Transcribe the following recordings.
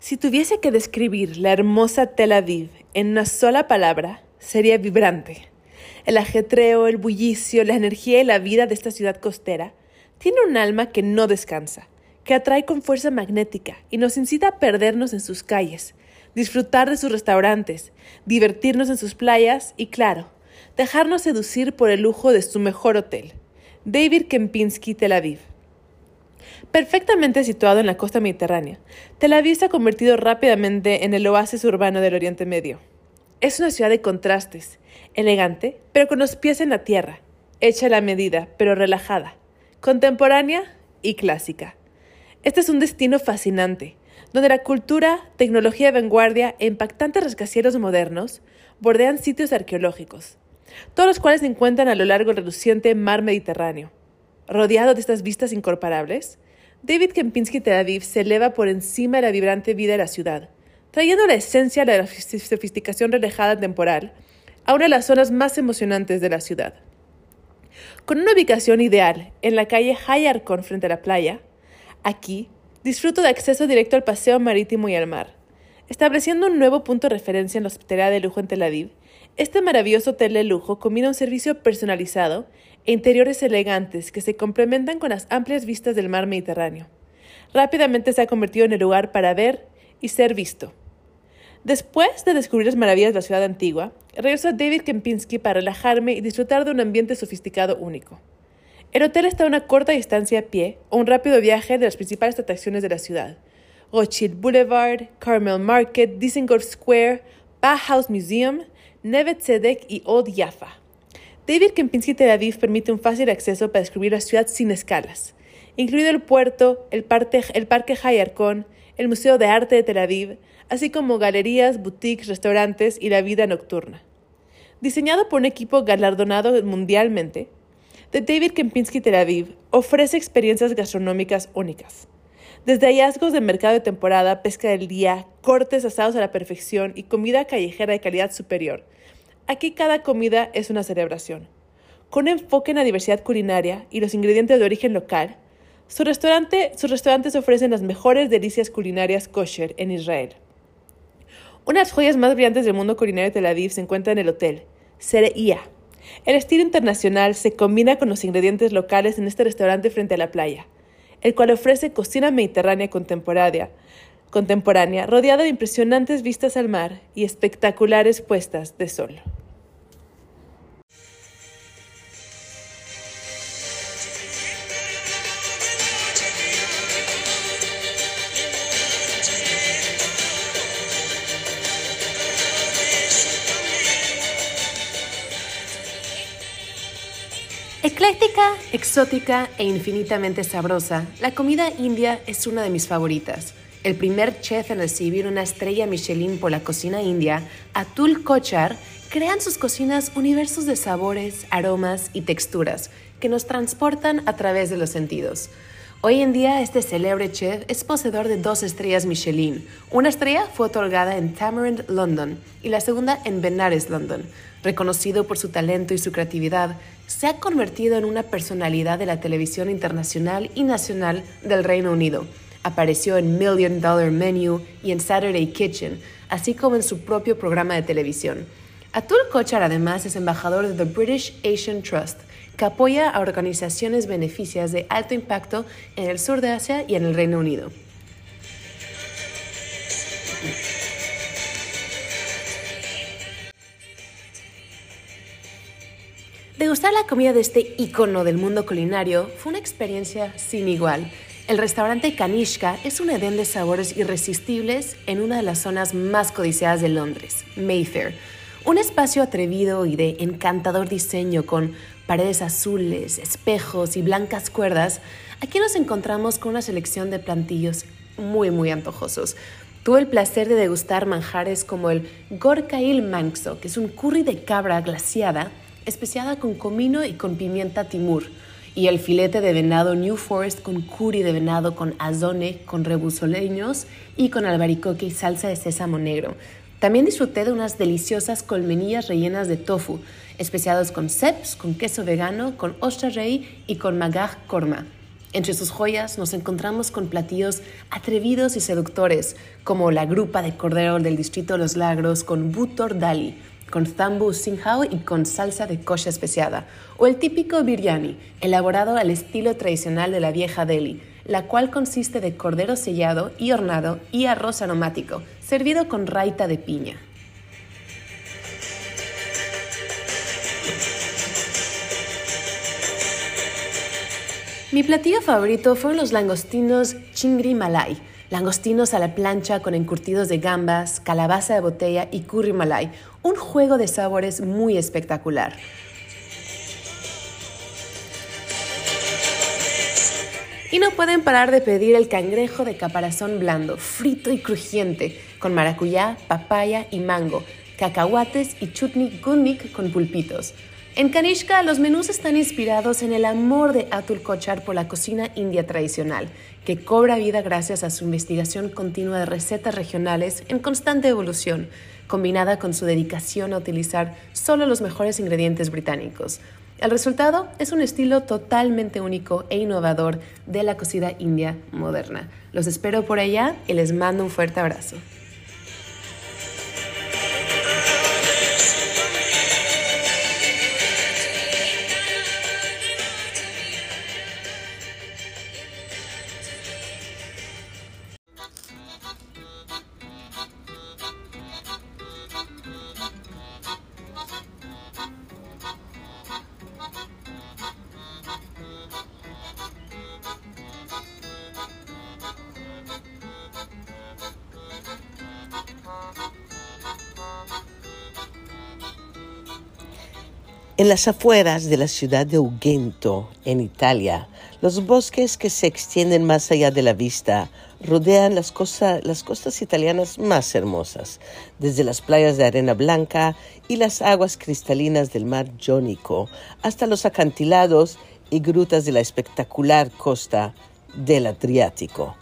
Si tuviese que describir la hermosa Tel Aviv en una sola palabra, sería vibrante. El ajetreo, el bullicio, la energía y la vida de esta ciudad costera tiene un alma que no descansa, que atrae con fuerza magnética y nos incita a perdernos en sus calles, disfrutar de sus restaurantes, divertirnos en sus playas y, claro, dejarnos seducir por el lujo de su mejor hotel, David Kempinski Tel Aviv. Perfectamente situado en la costa mediterránea, Tel Aviv se ha convertido rápidamente en el oasis urbano del Oriente Medio. Es una ciudad de contrastes, elegante, pero con los pies en la tierra, hecha a la medida, pero relajada, contemporánea y clásica. Este es un destino fascinante, donde la cultura, tecnología de vanguardia e impactantes rascacielos modernos bordean sitios arqueológicos, todos los cuales se encuentran a lo largo del reluciente mar Mediterráneo. Rodeado de estas vistas incomparables, David Kempinski Tel Aviv se eleva por encima de la vibrante vida de la ciudad, trayendo la esencia de la sofisticación relajada temporal a una de las zonas más emocionantes de la ciudad. Con una ubicación ideal en la calle Hayarkon frente a la playa, aquí disfruto de acceso directo al paseo marítimo y al mar. Estableciendo un nuevo punto de referencia en la hospitalidad de lujo en Tel Aviv, este maravilloso hotel de lujo combina un servicio personalizado interiores elegantes que se complementan con las amplias vistas del mar Mediterráneo. Rápidamente se ha convertido en el lugar para ver y ser visto. Después de descubrir las maravillas de la ciudad antigua, regreso a David Kempinski para relajarme y disfrutar de un ambiente sofisticado único. El hotel está a una corta distancia a pie o un rápido viaje de las principales atracciones de la ciudad. Rothschild Boulevard, Carmel Market, Dizengoff Square, Bauhaus Museum, Neve Tzedek y Old Jaffa. David Kempinski Tel Aviv permite un fácil acceso para descubrir la ciudad sin escalas, incluido el puerto, el, parque, el parque Hayarkon, el Museo de Arte de Tel Aviv, así como galerías, boutiques, restaurantes y la vida nocturna. Diseñado por un equipo galardonado mundialmente, The David Kempinski Tel Aviv ofrece experiencias gastronómicas únicas. Desde hallazgos de mercado de temporada, pesca del día, cortes asados a la perfección y comida callejera de calidad superior, Aquí cada comida es una celebración. Con enfoque en la diversidad culinaria y los ingredientes de origen local, su restaurante, sus restaurantes ofrecen las mejores delicias culinarias kosher en Israel. Una de las joyas más brillantes del mundo culinario de Tel Aviv se encuentra en el hotel, Sereia. El estilo internacional se combina con los ingredientes locales en este restaurante frente a la playa, el cual ofrece cocina mediterránea contemporánea, contemporánea rodeada de impresionantes vistas al mar y espectaculares puestas de sol. Ecléctica, exótica e infinitamente sabrosa, la comida india es una de mis favoritas. El primer chef en recibir una estrella Michelin por la cocina india, Atul Kochar, crea en sus cocinas universos de sabores, aromas y texturas que nos transportan a través de los sentidos. Hoy en día este célebre chef es poseedor de dos estrellas Michelin. Una estrella fue otorgada en Tamarind, London, y la segunda en Benares, London. Reconocido por su talento y su creatividad, se ha convertido en una personalidad de la televisión internacional y nacional del Reino Unido. Apareció en Million Dollar Menu y en Saturday Kitchen, así como en su propio programa de televisión. Atul Kochar además es embajador de The British Asian Trust, que apoya a organizaciones beneficias de alto impacto en el sur de Asia y en el Reino Unido. Degustar la comida de este icono del mundo culinario fue una experiencia sin igual. El restaurante Kanishka es un edén de sabores irresistibles en una de las zonas más codiciadas de Londres, Mayfair. Un espacio atrevido y de encantador diseño con paredes azules, espejos y blancas cuerdas, aquí nos encontramos con una selección de plantillos muy, muy antojosos. Tuve el placer de degustar manjares como el Gorkail Mankso, que es un curry de cabra glaciada, especiada con comino y con pimienta timur, y el filete de venado New Forest con curry de venado con azone, con rebusoleños y con albaricoque y salsa de sésamo negro. También disfruté de unas deliciosas colmenillas rellenas de tofu, especiados con seps, con queso vegano, con ostra rey y con magaj korma. Entre sus joyas nos encontramos con platillos atrevidos y seductores, como la grupa de cordero del distrito de Los Lagros con butor dali, con zambu singhao y con salsa de kosher especiada, o el típico biryani, elaborado al estilo tradicional de la vieja Delhi, la cual consiste de cordero sellado y hornado y arroz aromático, servido con raita de piña. Mi platillo favorito fueron los langostinos chingri malay, langostinos a la plancha con encurtidos de gambas, calabaza de botella y curry malay, un juego de sabores muy espectacular. Y no pueden parar de pedir el cangrejo de caparazón blando, frito y crujiente, con maracuyá, papaya y mango, cacahuates y chutney gunnik con pulpitos. En Kanishka, los menús están inspirados en el amor de Atul Kochar por la cocina india tradicional, que cobra vida gracias a su investigación continua de recetas regionales en constante evolución, combinada con su dedicación a utilizar solo los mejores ingredientes británicos. El resultado es un estilo totalmente único e innovador de la cocina india moderna. Los espero por allá y les mando un fuerte abrazo. En las afueras de la ciudad de Ugento, en Italia, los bosques que se extienden más allá de la vista rodean las, las costas italianas más hermosas, desde las playas de arena blanca y las aguas cristalinas del mar Jónico hasta los acantilados y grutas de la espectacular costa del Adriático.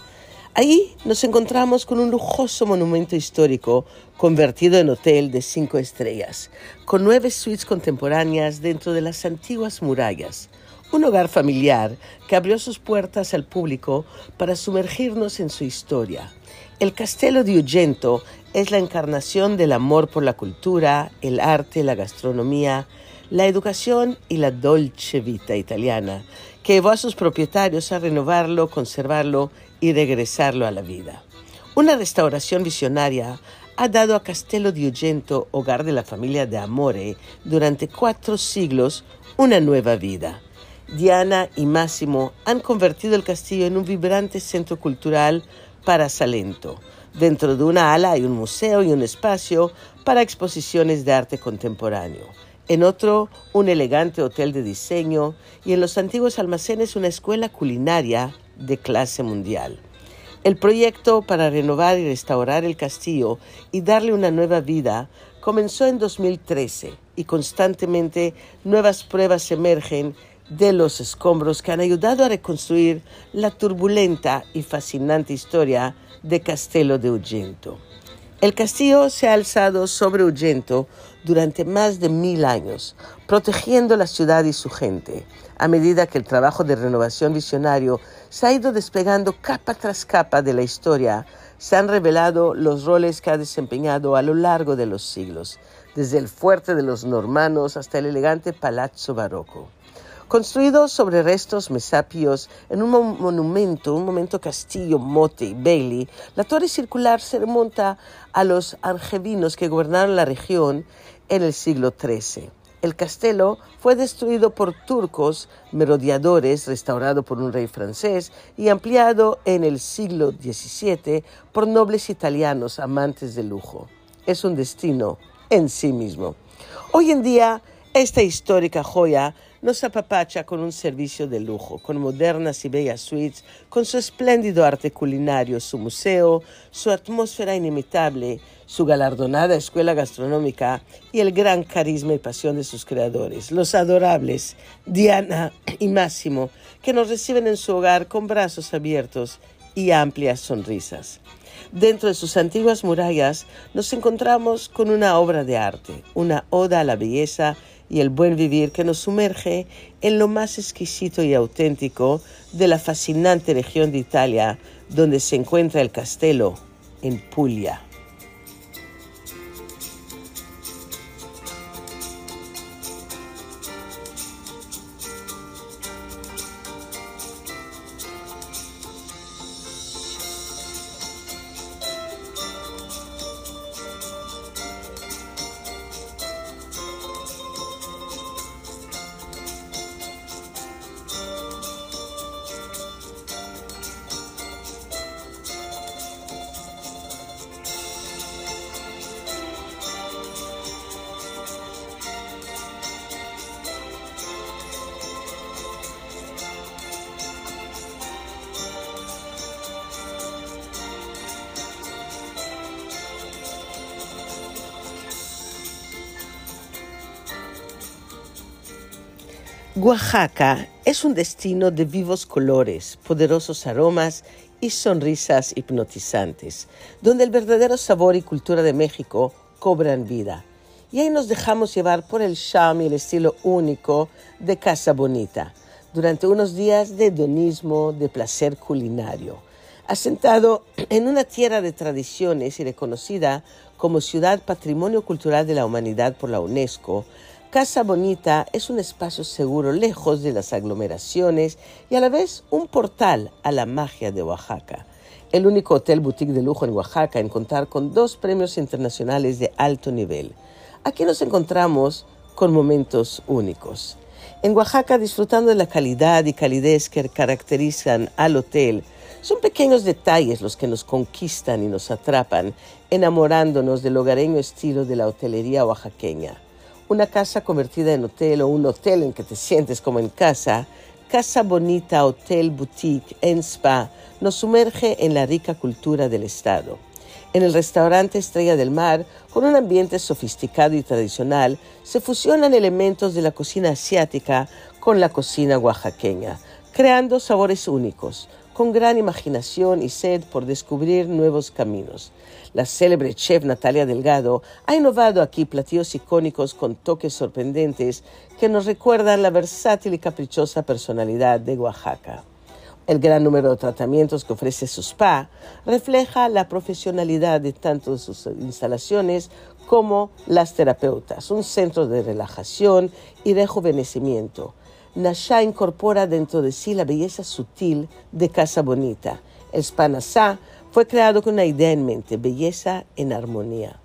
Ahí nos encontramos con un lujoso monumento histórico convertido en hotel de cinco estrellas, con nueve suites contemporáneas dentro de las antiguas murallas. Un hogar familiar que abrió sus puertas al público para sumergirnos en su historia. El Castello di Ugento es la encarnación del amor por la cultura, el arte, la gastronomía, la educación y la dolce vita italiana, que llevó a sus propietarios a renovarlo, conservarlo y regresarlo a la vida. Una restauración visionaria ha dado a Castello di Ugento, hogar de la familia de Amore, durante cuatro siglos una nueva vida. Diana y Máximo han convertido el castillo en un vibrante centro cultural para Salento. Dentro de una ala hay un museo y un espacio para exposiciones de arte contemporáneo. En otro, un elegante hotel de diseño y en los antiguos almacenes una escuela culinaria de clase mundial. El proyecto para renovar y restaurar el castillo y darle una nueva vida comenzó en 2013 y constantemente nuevas pruebas emergen de los escombros que han ayudado a reconstruir la turbulenta y fascinante historia de Castello de Ugento. El castillo se ha alzado sobre Ugento durante más de mil años, protegiendo la ciudad y su gente, a medida que el trabajo de renovación visionario se ha ido despegando capa tras capa de la historia, se han revelado los roles que ha desempeñado a lo largo de los siglos, desde el fuerte de los normanos hasta el elegante palazzo barroco. Construido sobre restos mesapios en un monumento, un momento castillo, mote y Bailey, la torre circular se remonta a los argevinos que gobernaron la región en el siglo XIII. El castelo fue destruido por turcos merodeadores, restaurado por un rey francés y ampliado en el siglo XVII por nobles italianos amantes de lujo. Es un destino en sí mismo. Hoy en día, esta histórica joya nos apapacha con un servicio de lujo, con modernas y bellas suites, con su espléndido arte culinario, su museo, su atmósfera inimitable, su galardonada escuela gastronómica y el gran carisma y pasión de sus creadores, los adorables Diana y Máximo, que nos reciben en su hogar con brazos abiertos y amplias sonrisas. Dentro de sus antiguas murallas nos encontramos con una obra de arte, una oda a la belleza y el buen vivir que nos sumerge en lo más exquisito y auténtico de la fascinante región de Italia donde se encuentra el castelo en Puglia. Oaxaca es un destino de vivos colores, poderosos aromas y sonrisas hipnotizantes, donde el verdadero sabor y cultura de México cobran vida. Y ahí nos dejamos llevar por el charme y el estilo único de Casa Bonita, durante unos días de hedonismo, de placer culinario. Asentado en una tierra de tradiciones y reconocida como Ciudad Patrimonio Cultural de la Humanidad por la UNESCO, Casa Bonita es un espacio seguro lejos de las aglomeraciones y a la vez un portal a la magia de Oaxaca. El único hotel boutique de lujo en Oaxaca en contar con dos premios internacionales de alto nivel. Aquí nos encontramos con momentos únicos. En Oaxaca, disfrutando de la calidad y calidez que caracterizan al hotel, son pequeños detalles los que nos conquistan y nos atrapan, enamorándonos del hogareño estilo de la hotelería oaxaqueña una casa convertida en hotel o un hotel en que te sientes como en casa, Casa Bonita Hotel Boutique en Spa nos sumerge en la rica cultura del estado. En el restaurante Estrella del Mar, con un ambiente sofisticado y tradicional, se fusionan elementos de la cocina asiática con la cocina oaxaqueña, creando sabores únicos, con gran imaginación y sed por descubrir nuevos caminos. La célebre chef Natalia Delgado ha innovado aquí platillos icónicos con toques sorprendentes que nos recuerdan la versátil y caprichosa personalidad de Oaxaca. El gran número de tratamientos que ofrece su spa refleja la profesionalidad de tanto sus instalaciones como las terapeutas, un centro de relajación y rejuvenecimiento. Nasha incorpora dentro de sí la belleza sutil de Casa Bonita. El Spa Nasá fue creado con una idea en mente, belleza en armonía.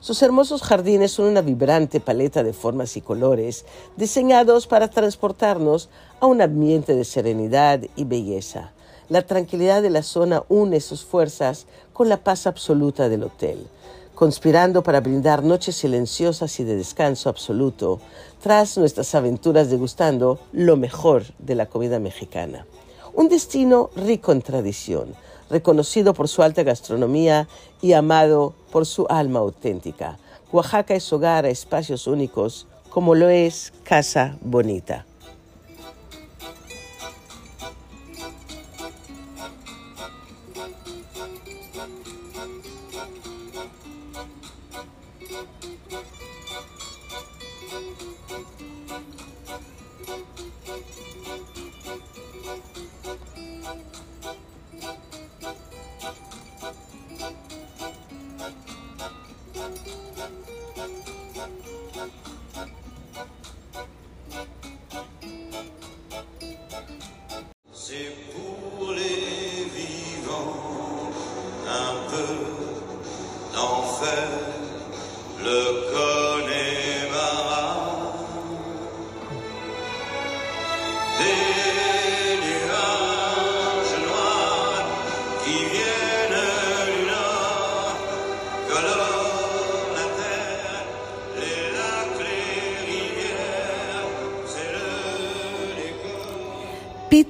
Sus hermosos jardines son una vibrante paleta de formas y colores diseñados para transportarnos a un ambiente de serenidad y belleza. La tranquilidad de la zona une sus fuerzas con la paz absoluta del hotel, conspirando para brindar noches silenciosas y de descanso absoluto tras nuestras aventuras degustando lo mejor de la comida mexicana. Un destino rico en tradición, reconocido por su alta gastronomía y amado por su alma auténtica. Oaxaca es hogar a espacios únicos como lo es Casa Bonita.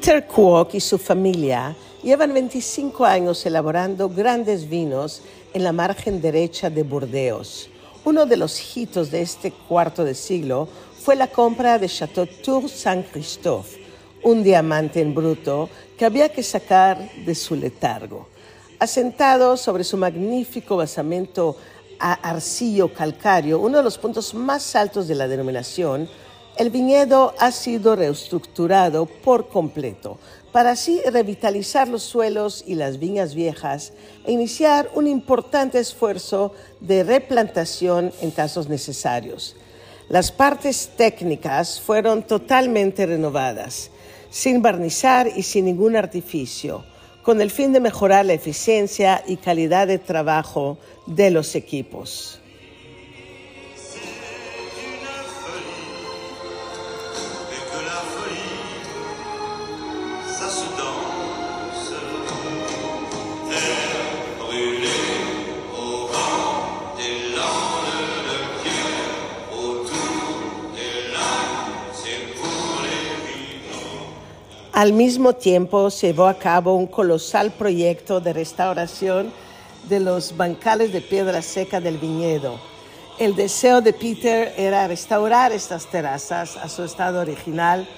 Peter Kwok y su familia llevan 25 años elaborando grandes vinos en la margen derecha de Burdeos. Uno de los hitos de este cuarto de siglo fue la compra de Chateau Tour Saint-Christophe, un diamante en bruto que había que sacar de su letargo. Asentado sobre su magnífico basamento a arcillo calcáreo, uno de los puntos más altos de la denominación, el viñedo ha sido reestructurado por completo para así revitalizar los suelos y las viñas viejas e iniciar un importante esfuerzo de replantación en casos necesarios. Las partes técnicas fueron totalmente renovadas, sin barnizar y sin ningún artificio, con el fin de mejorar la eficiencia y calidad de trabajo de los equipos. Al mismo tiempo se llevó a cabo un colosal proyecto de restauración de los bancales de piedra seca del viñedo. El deseo de Peter era restaurar estas terrazas a su estado original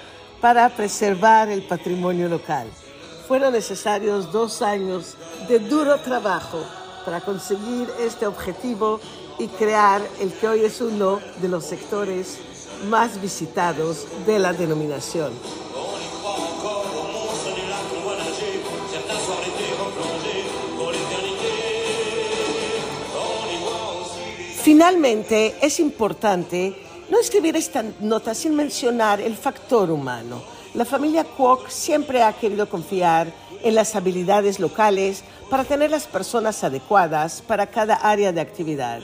para preservar el patrimonio local. Fueron necesarios dos años de duro trabajo para conseguir este objetivo y crear el que hoy es uno de los sectores más visitados de la denominación. Finalmente, es importante no escribir esta nota sin mencionar el factor humano. La familia Kwok siempre ha querido confiar en las habilidades locales para tener las personas adecuadas para cada área de actividad.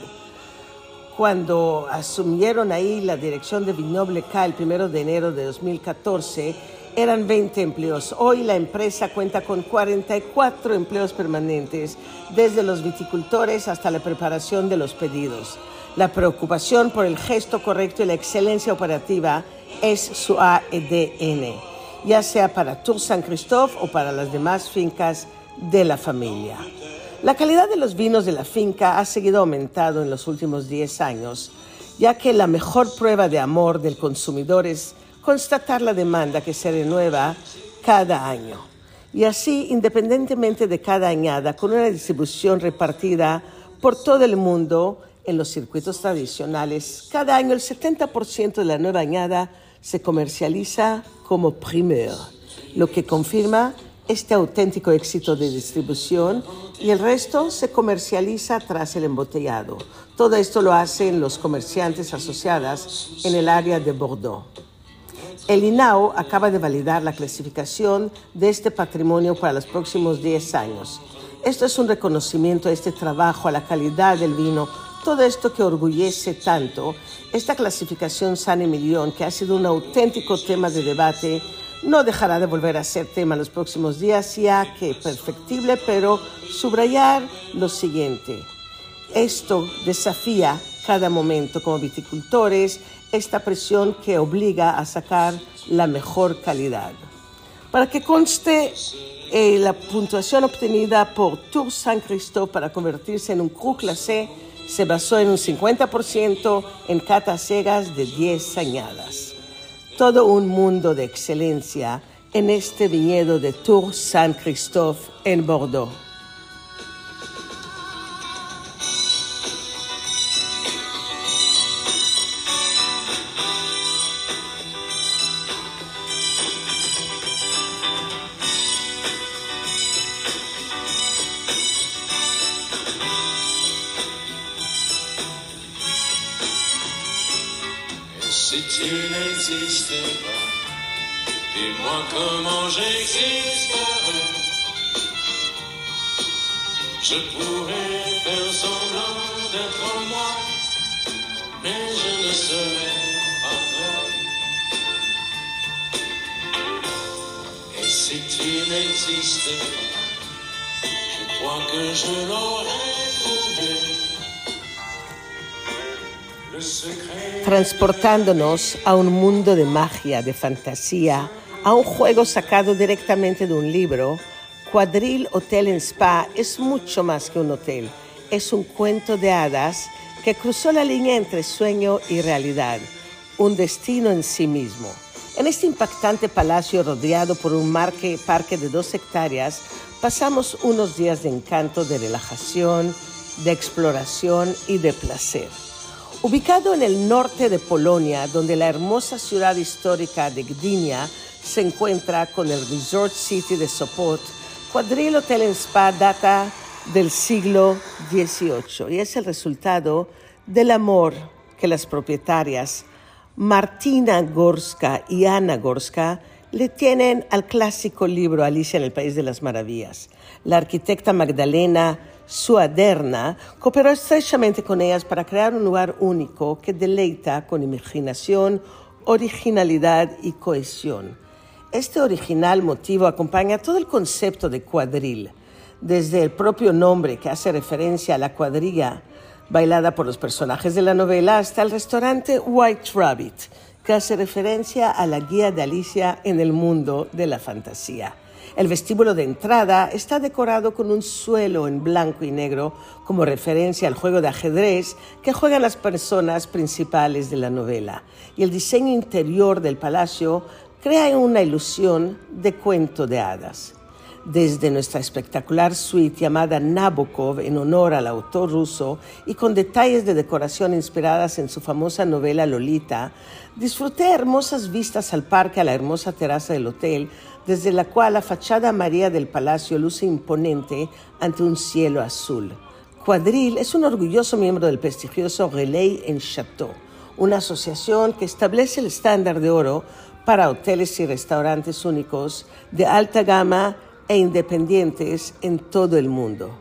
Cuando asumieron ahí la dirección de Vignoble K el 1 de enero de 2014, eran 20 empleos. Hoy la empresa cuenta con 44 empleos permanentes, desde los viticultores hasta la preparación de los pedidos. La preocupación por el gesto correcto y la excelencia operativa es su ADN, ya sea para Tour San Christophe o para las demás fincas de la familia. La calidad de los vinos de la finca ha seguido aumentando en los últimos 10 años, ya que la mejor prueba de amor del consumidor es constatar la demanda que se renueva cada año. Y así, independientemente de cada añada, con una distribución repartida por todo el mundo en los circuitos tradicionales, cada año el 70% de la nueva añada se comercializa como primeur, lo que confirma este auténtico éxito de distribución y el resto se comercializa tras el embotellado. Todo esto lo hacen los comerciantes asociadas en el área de Bordeaux. El INAO acaba de validar la clasificación de este patrimonio para los próximos 10 años. Esto es un reconocimiento a este trabajo, a la calidad del vino, todo esto que orgullece tanto. Esta clasificación San Emilión, que ha sido un auténtico tema de debate, no dejará de volver a ser tema en los próximos días, ya que perfectible, pero subrayar lo siguiente. Esto desafía cada momento como viticultores esta presión que obliga a sacar la mejor calidad. Para que conste eh, la puntuación obtenida por Tour Saint Christophe para convertirse en un Cru Classé se basó en un 50% en catas cegas de 10 añadas. Todo un mundo de excelencia en este viñedo de Tour Saint Christophe en Bordeaux. Transportándonos a un mundo de magia, de fantasía, a un juego sacado directamente de un libro, Quadril Hotel en Spa es mucho más que un hotel, es un cuento de hadas que cruzó la línea entre sueño y realidad, un destino en sí mismo. En este impactante palacio rodeado por un marque- parque de dos hectáreas, pasamos unos días de encanto, de relajación de exploración y de placer. Ubicado en el norte de Polonia, donde la hermosa ciudad histórica de Gdynia se encuentra con el Resort City de Sopot, Quadril Hotel Spa data del siglo XVIII y es el resultado del amor que las propietarias Martina Gorska y Ana Gorska le tienen al clásico libro Alicia en el País de las Maravillas. La arquitecta Magdalena Suaderna cooperó estrechamente con ellas para crear un lugar único que deleita con imaginación, originalidad y cohesión. Este original motivo acompaña todo el concepto de cuadril, desde el propio nombre que hace referencia a la cuadrilla bailada por los personajes de la novela hasta el restaurante White Rabbit, que hace referencia a la guía de Alicia en el mundo de la fantasía. El vestíbulo de entrada está decorado con un suelo en blanco y negro como referencia al juego de ajedrez que juegan las personas principales de la novela. Y el diseño interior del palacio crea una ilusión de cuento de hadas desde nuestra espectacular suite llamada Nabokov en honor al autor ruso y con detalles de decoración inspiradas en su famosa novela Lolita, disfruté hermosas vistas al parque a la hermosa terraza del hotel, desde la cual la fachada María del Palacio luce imponente ante un cielo azul. Cuadril es un orgulloso miembro del prestigioso Relais en Chateau, una asociación que establece el estándar de oro para hoteles y restaurantes únicos de alta gama e independientes en todo el mundo.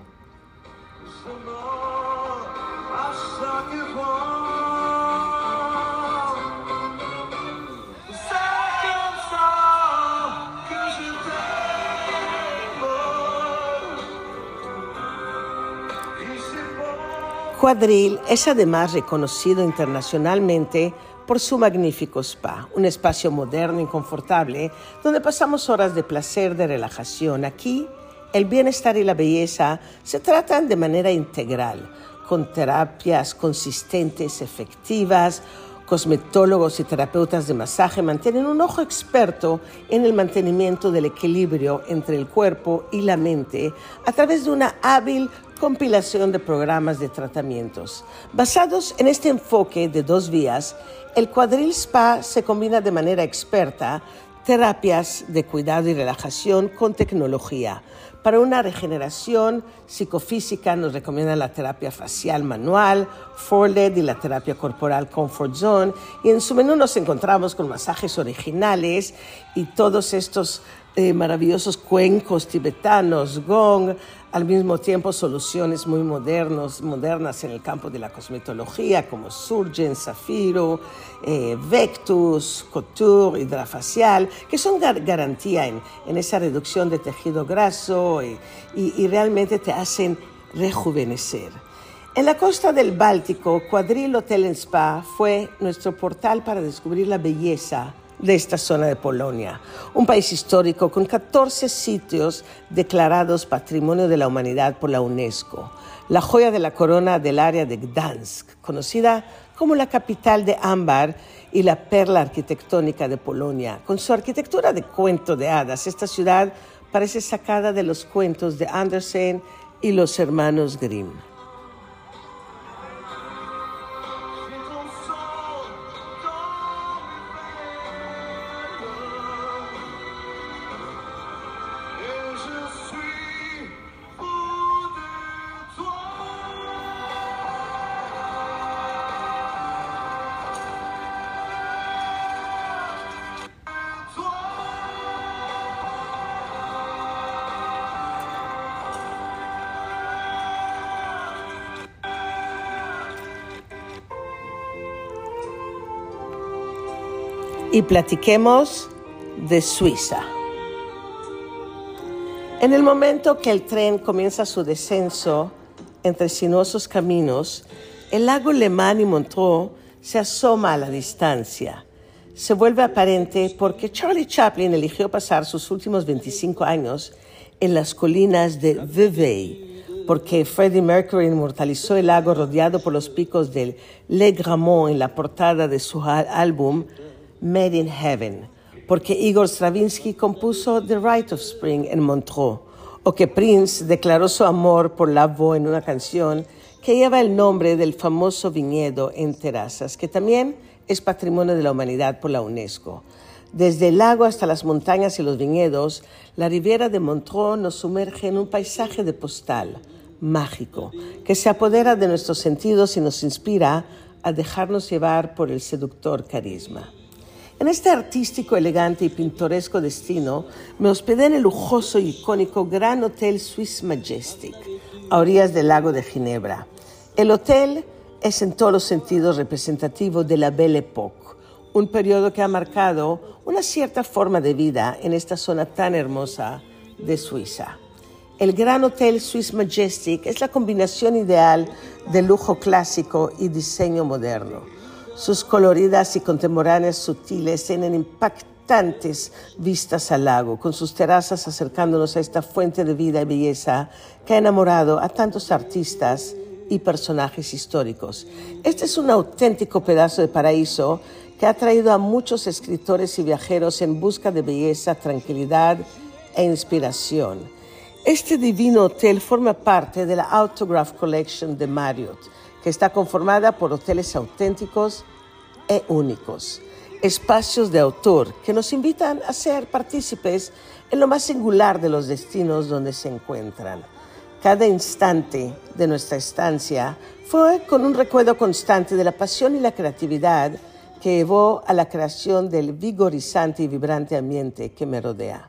Cuadril es además reconocido internacionalmente por su magnífico spa, un espacio moderno y confortable donde pasamos horas de placer, de relajación. Aquí, el bienestar y la belleza se tratan de manera integral, con terapias consistentes, efectivas, cosmetólogos y terapeutas de masaje mantienen un ojo experto en el mantenimiento del equilibrio entre el cuerpo y la mente a través de una hábil compilación de programas de tratamientos. Basados en este enfoque de dos vías, el cuadril spa se combina de manera experta terapias de cuidado y relajación con tecnología. Para una regeneración psicofísica nos recomienda la terapia facial manual, Forled y la terapia corporal Comfort Zone. Y en su menú nos encontramos con masajes originales y todos estos eh, maravillosos cuencos tibetanos, gong, al mismo tiempo soluciones muy modernos, modernas en el campo de la cosmetología como Surgeon, Zafiro, eh, Vectus, Couture, Hidrafacial, que son garantía en, esa reducción de tejido graso y, y realmente te hacen rejuvenecer. En la costa del Báltico, Quadril Hotel Spa fue nuestro portal para descubrir la belleza de esta zona de Polonia, un país histórico con 14 sitios declarados Patrimonio de la Humanidad por la UNESCO, la joya de la corona del área de Gdansk, conocida como la capital de ámbar y la perla arquitectónica de Polonia. Con su arquitectura de cuento de hadas, esta ciudad parece sacada de los cuentos de Andersen y los hermanos Grimm. Y platiquemos de Suiza. En el momento que el tren comienza su descenso entre sinuosos caminos, el lago Le Mans y Montreux se asoma a la distancia. Se vuelve aparente porque Charlie Chaplin eligió pasar sus últimos 25 años en las colinas de Vevey, porque Freddie Mercury inmortalizó el lago rodeado por los picos del Le Gramont en la portada de su álbum Made in Heaven, porque Igor Stravinsky compuso The Rite of Spring en Montreux, o que Prince declaró su amor por Lavo en una canción que lleva el nombre del famoso viñedo en Terrazas, que también es patrimonio de la humanidad por la UNESCO. Desde el lago hasta las montañas y los viñedos, la Riviera de Montreux nos sumerge en un paisaje de postal mágico que se apodera de nuestros sentidos y nos inspira a dejarnos llevar por el seductor carisma. En este artístico, elegante y pintoresco destino, me hospedé en el lujoso y icónico Gran Hotel Swiss Majestic, a orillas del lago de Ginebra. El hotel es en todos los sentidos representativo de la Belle Époque, un periodo que ha marcado una cierta forma de vida en esta zona tan hermosa de Suiza. El Gran Hotel Swiss Majestic es la combinación ideal de lujo clásico y diseño moderno. Sus coloridas y contemporáneas sutiles tienen impactantes vistas al lago, con sus terrazas acercándonos a esta fuente de vida y belleza que ha enamorado a tantos artistas y personajes históricos. Este es un auténtico pedazo de paraíso que ha traído a muchos escritores y viajeros en busca de belleza, tranquilidad e inspiración. Este divino hotel forma parte de la Autograph Collection de Marriott que está conformada por hoteles auténticos e únicos, espacios de autor que nos invitan a ser partícipes en lo más singular de los destinos donde se encuentran. Cada instante de nuestra estancia fue con un recuerdo constante de la pasión y la creatividad que llevó a la creación del vigorizante y vibrante ambiente que me rodea.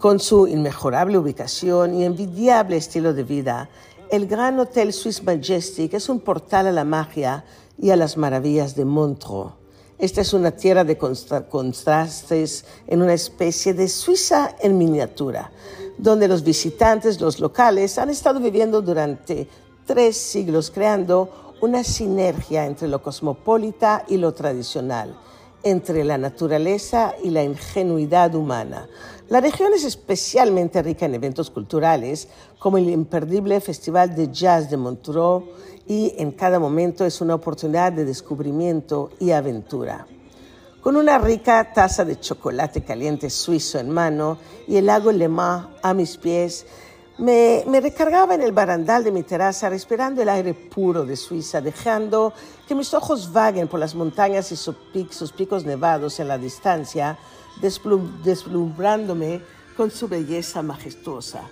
Con su inmejorable ubicación y envidiable estilo de vida, el Gran Hotel Swiss Majestic es un portal a la magia y a las maravillas de Montreux. Esta es una tierra de contrastes en una especie de Suiza en miniatura, donde los visitantes, los locales, han estado viviendo durante tres siglos creando una sinergia entre lo cosmopolita y lo tradicional entre la naturaleza y la ingenuidad humana. La región es especialmente rica en eventos culturales, como el imperdible Festival de Jazz de Montreux, y en cada momento es una oportunidad de descubrimiento y aventura. Con una rica taza de chocolate caliente suizo en mano y el lago Le Mans a mis pies, me, recargaba en el barandal de mi terraza respirando el aire puro de Suiza, dejando que mis ojos vaguen por las montañas y sus, picos nevados en la distancia, deslumbrándome con su belleza majestuosa.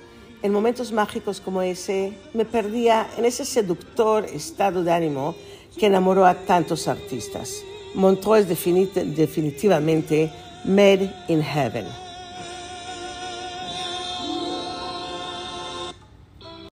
En momentos mágicos como ese, me perdía en ese seductor estado de ánimo que enamoró a tantos artistas. Montreux es definitivamente made in heaven.